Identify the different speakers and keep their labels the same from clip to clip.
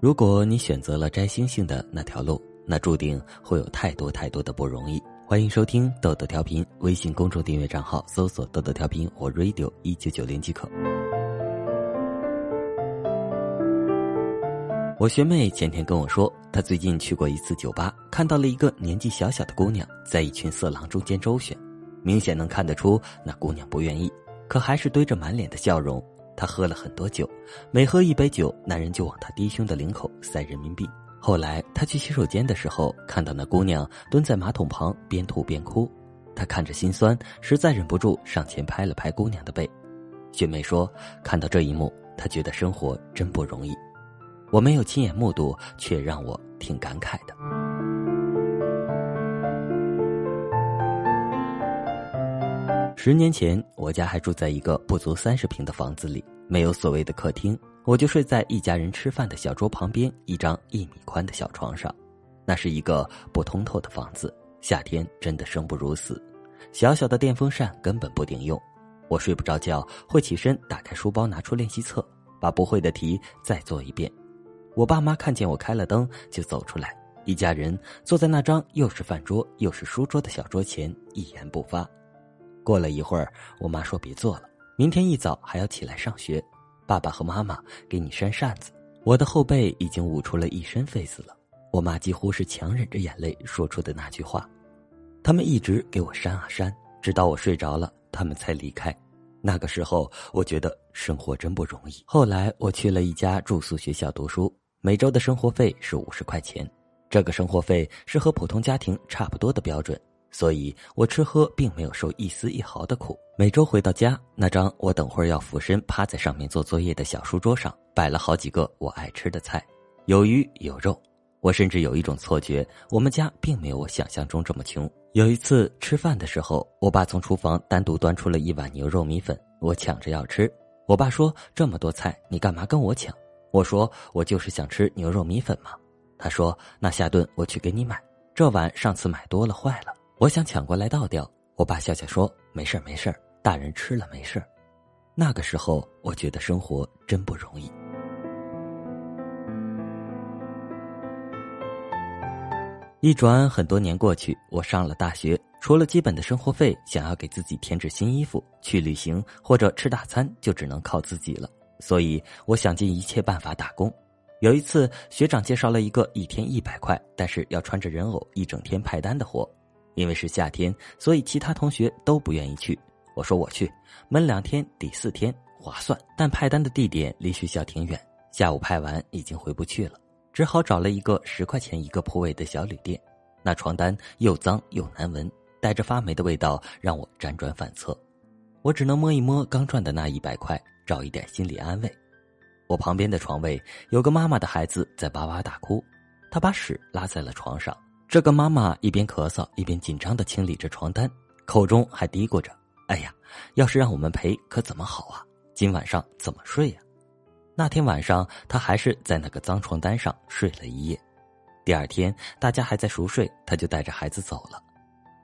Speaker 1: 如果你选择了摘星星的那条路，那注定会有太多太多的不容易。欢迎收听豆豆调频，微信公众订阅账号搜索“豆豆调频”或 “radio 一九九零”即可。我学妹前天跟我说，她最近去过一次酒吧，看到了一个年纪小小的姑娘在一群色狼中间周旋，明显能看得出那姑娘不愿意，可还是堆着满脸的笑容。他喝了很多酒，每喝一杯酒，男人就往他低胸的领口塞人民币。后来他去洗手间的时候，看到那姑娘蹲在马桶旁边吐边哭，他看着心酸，实在忍不住上前拍了拍姑娘的背。雪妹说，看到这一幕，她觉得生活真不容易。我没有亲眼目睹，却让我挺感慨的。十年前，我家还住在一个不足三十平的房子里，没有所谓的客厅，我就睡在一家人吃饭的小桌旁边一张一米宽的小床上。那是一个不通透的房子，夏天真的生不如死，小小的电风扇根本不顶用。我睡不着觉，会起身打开书包，拿出练习册，把不会的题再做一遍。我爸妈看见我开了灯，就走出来，一家人坐在那张又是饭桌又是书桌的小桌前，一言不发。过了一会儿，我妈说：“别做了，明天一早还要起来上学，爸爸和妈妈给你扇扇子。”我的后背已经捂出了一身痱子了。我妈几乎是强忍着眼泪说出的那句话。他们一直给我扇啊扇，直到我睡着了，他们才离开。那个时候，我觉得生活真不容易。后来，我去了一家住宿学校读书。每周的生活费是五十块钱，这个生活费是和普通家庭差不多的标准，所以我吃喝并没有受一丝一毫的苦。每周回到家，那张我等会儿要俯身趴在上面做作业的小书桌上，摆了好几个我爱吃的菜，有鱼有肉。我甚至有一种错觉，我们家并没有我想象中这么穷。有一次吃饭的时候，我爸从厨房单独端出了一碗牛肉米粉，我抢着要吃。我爸说：“这么多菜，你干嘛跟我抢？”我说我就是想吃牛肉米粉嘛，他说那下顿我去给你买，这碗上次买多了坏了，我想抢过来倒掉。我爸笑笑说没事没事大人吃了没事那个时候我觉得生活真不容易。一转很多年过去，我上了大学，除了基本的生活费，想要给自己添置新衣服、去旅行或者吃大餐，就只能靠自己了。所以，我想尽一切办法打工。有一次，学长介绍了一个一天一百块，但是要穿着人偶一整天派单的活。因为是夏天，所以其他同学都不愿意去。我说我去，闷两天抵四天，划算。但派单的地点离学校挺远，下午派完已经回不去了，只好找了一个十块钱一个铺位的小旅店。那床单又脏又难闻，带着发霉的味道，让我辗转反侧。我只能摸一摸刚赚的那一百块。找一点心理安慰。我旁边的床位有个妈妈的孩子在哇哇大哭，他把屎拉在了床上。这个妈妈一边咳嗽一边紧张的清理着床单，口中还嘀咕着：“哎呀，要是让我们赔可怎么好啊？今晚上怎么睡呀？”那天晚上，他还是在那个脏床单上睡了一夜。第二天，大家还在熟睡，他就带着孩子走了。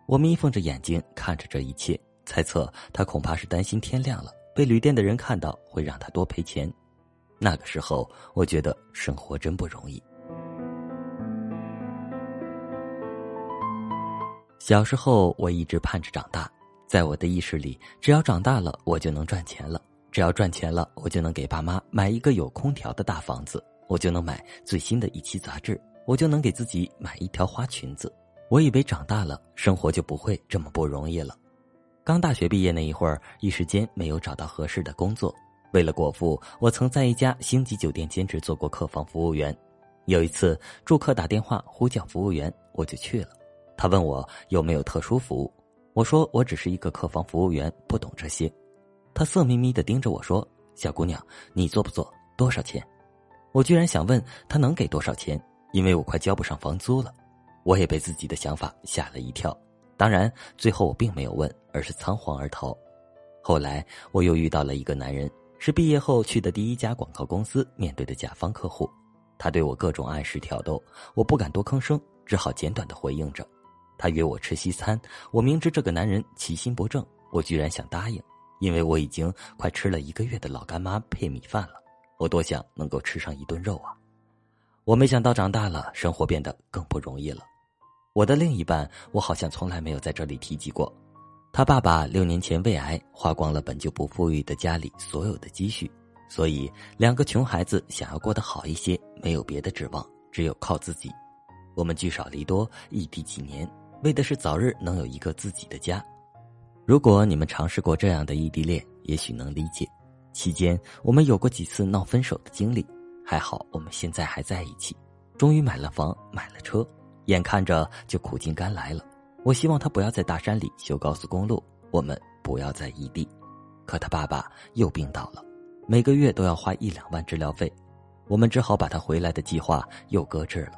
Speaker 1: 我眯缝着眼睛看着这一切，猜测他恐怕是担心天亮了。被旅店的人看到会让他多赔钱，那个时候我觉得生活真不容易。小时候我一直盼着长大，在我的意识里，只要长大了我就能赚钱了，只要赚钱了我就能给爸妈买一个有空调的大房子，我就能买最新的一期杂志，我就能给自己买一条花裙子。我以为长大了生活就不会这么不容易了。刚大学毕业那一会儿，一时间没有找到合适的工作。为了果腹，我曾在一家星级酒店兼职做过客房服务员。有一次，住客打电话呼叫服务员，我就去了。他问我有没有特殊服务，我说我只是一个客房服务员，不懂这些。他色眯眯的盯着我说：“小姑娘，你做不做？多少钱？”我居然想问他能给多少钱，因为我快交不上房租了。我也被自己的想法吓了一跳。当然，最后我并没有问，而是仓皇而逃。后来我又遇到了一个男人，是毕业后去的第一家广告公司面对的甲方客户。他对我各种暗示挑逗，我不敢多吭声，只好简短的回应着。他约我吃西餐，我明知这个男人其心不正，我居然想答应，因为我已经快吃了一个月的老干妈配米饭了，我多想能够吃上一顿肉啊！我没想到长大了，生活变得更不容易了。我的另一半，我好像从来没有在这里提及过。他爸爸六年前胃癌，花光了本就不富裕的家里所有的积蓄，所以两个穷孩子想要过得好一些，没有别的指望，只有靠自己。我们聚少离多，异地几年，为的是早日能有一个自己的家。如果你们尝试过这样的异地恋，也许能理解。期间我们有过几次闹分手的经历，还好我们现在还在一起，终于买了房，买了车，眼看着就苦尽甘来了。我希望他不要在大山里修高速公路，我们不要在异地。可他爸爸又病倒了，每个月都要花一两万治疗费，我们只好把他回来的计划又搁置了。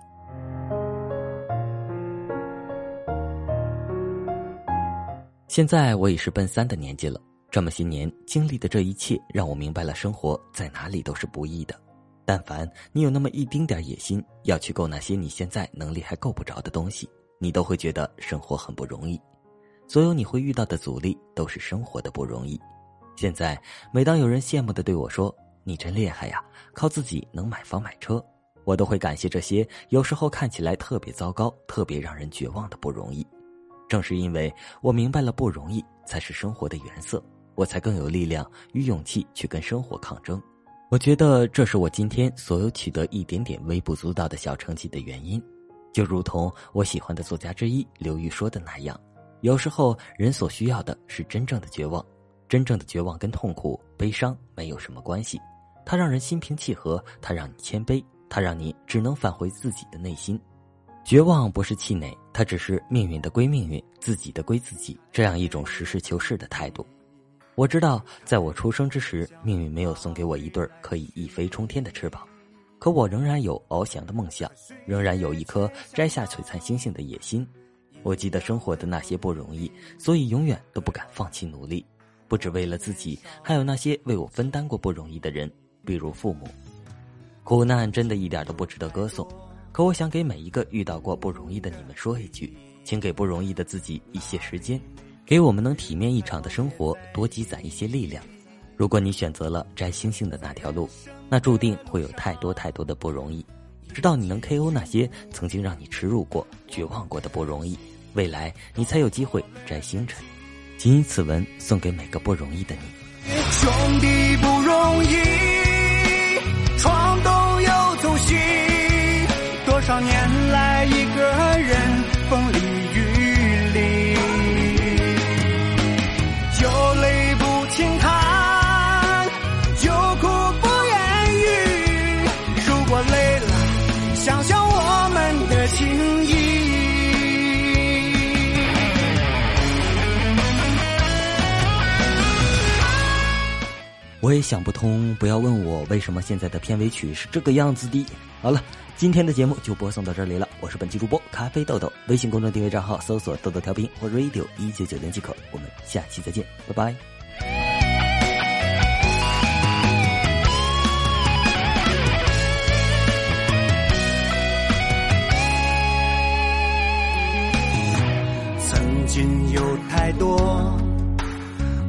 Speaker 1: 现在我已是奔三的年纪了，这么些年经历的这一切，让我明白了生活在哪里都是不易的。但凡你有那么一丁点野心，要去够那些你现在能力还够不着的东西。你都会觉得生活很不容易，所有你会遇到的阻力都是生活的不容易。现在，每当有人羡慕的对我说：“你真厉害呀，靠自己能买房买车。”我都会感谢这些有时候看起来特别糟糕、特别让人绝望的不容易。正是因为我明白了不容易才是生活的原色，我才更有力量与勇气去跟生活抗争。我觉得这是我今天所有取得一点点微不足道的小成绩的原因。就如同我喜欢的作家之一刘玉说的那样，有时候人所需要的是真正的绝望，真正的绝望跟痛苦、悲伤没有什么关系，它让人心平气和，它让你谦卑，它让你只能返回自己的内心。绝望不是气馁，他只是命运的归命运，自己的归自己，这样一种实事求是的态度。我知道，在我出生之时，命运没有送给我一对可以一飞冲天的翅膀。可我仍然有翱翔的梦想，仍然有一颗摘下璀璨星星的野心。我记得生活的那些不容易，所以永远都不敢放弃努力。不只为了自己，还有那些为我分担过不容易的人，比如父母。苦难真的一点都不值得歌颂。可我想给每一个遇到过不容易的你们说一句，请给不容易的自己一些时间，给我们能体面一场的生活多积攒一些力量。如果你选择了摘星星的那条路，那注定会有太多太多的不容易。直到你能 KO 那些曾经让你耻辱过、绝望过的不容易，未来你才有机会摘星辰。谨以此文送给每个不容易的你。
Speaker 2: 兄弟不容易，闯东又走西，少年来一个人
Speaker 1: 我也想不通，不要问我为什么现在的片尾曲是这个样子的。好了，今天的节目就播送到这里了。我是本期主播咖啡豆豆，微信公众订阅账号搜索“豆豆调频”或 “radio 一九九零”即可。我们下期再见，拜拜。
Speaker 2: 曾经有太多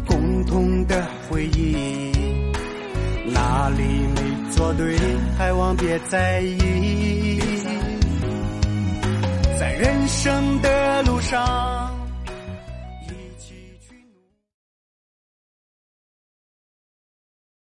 Speaker 2: 共同的回忆。说对，还望别在意。在人生的路上。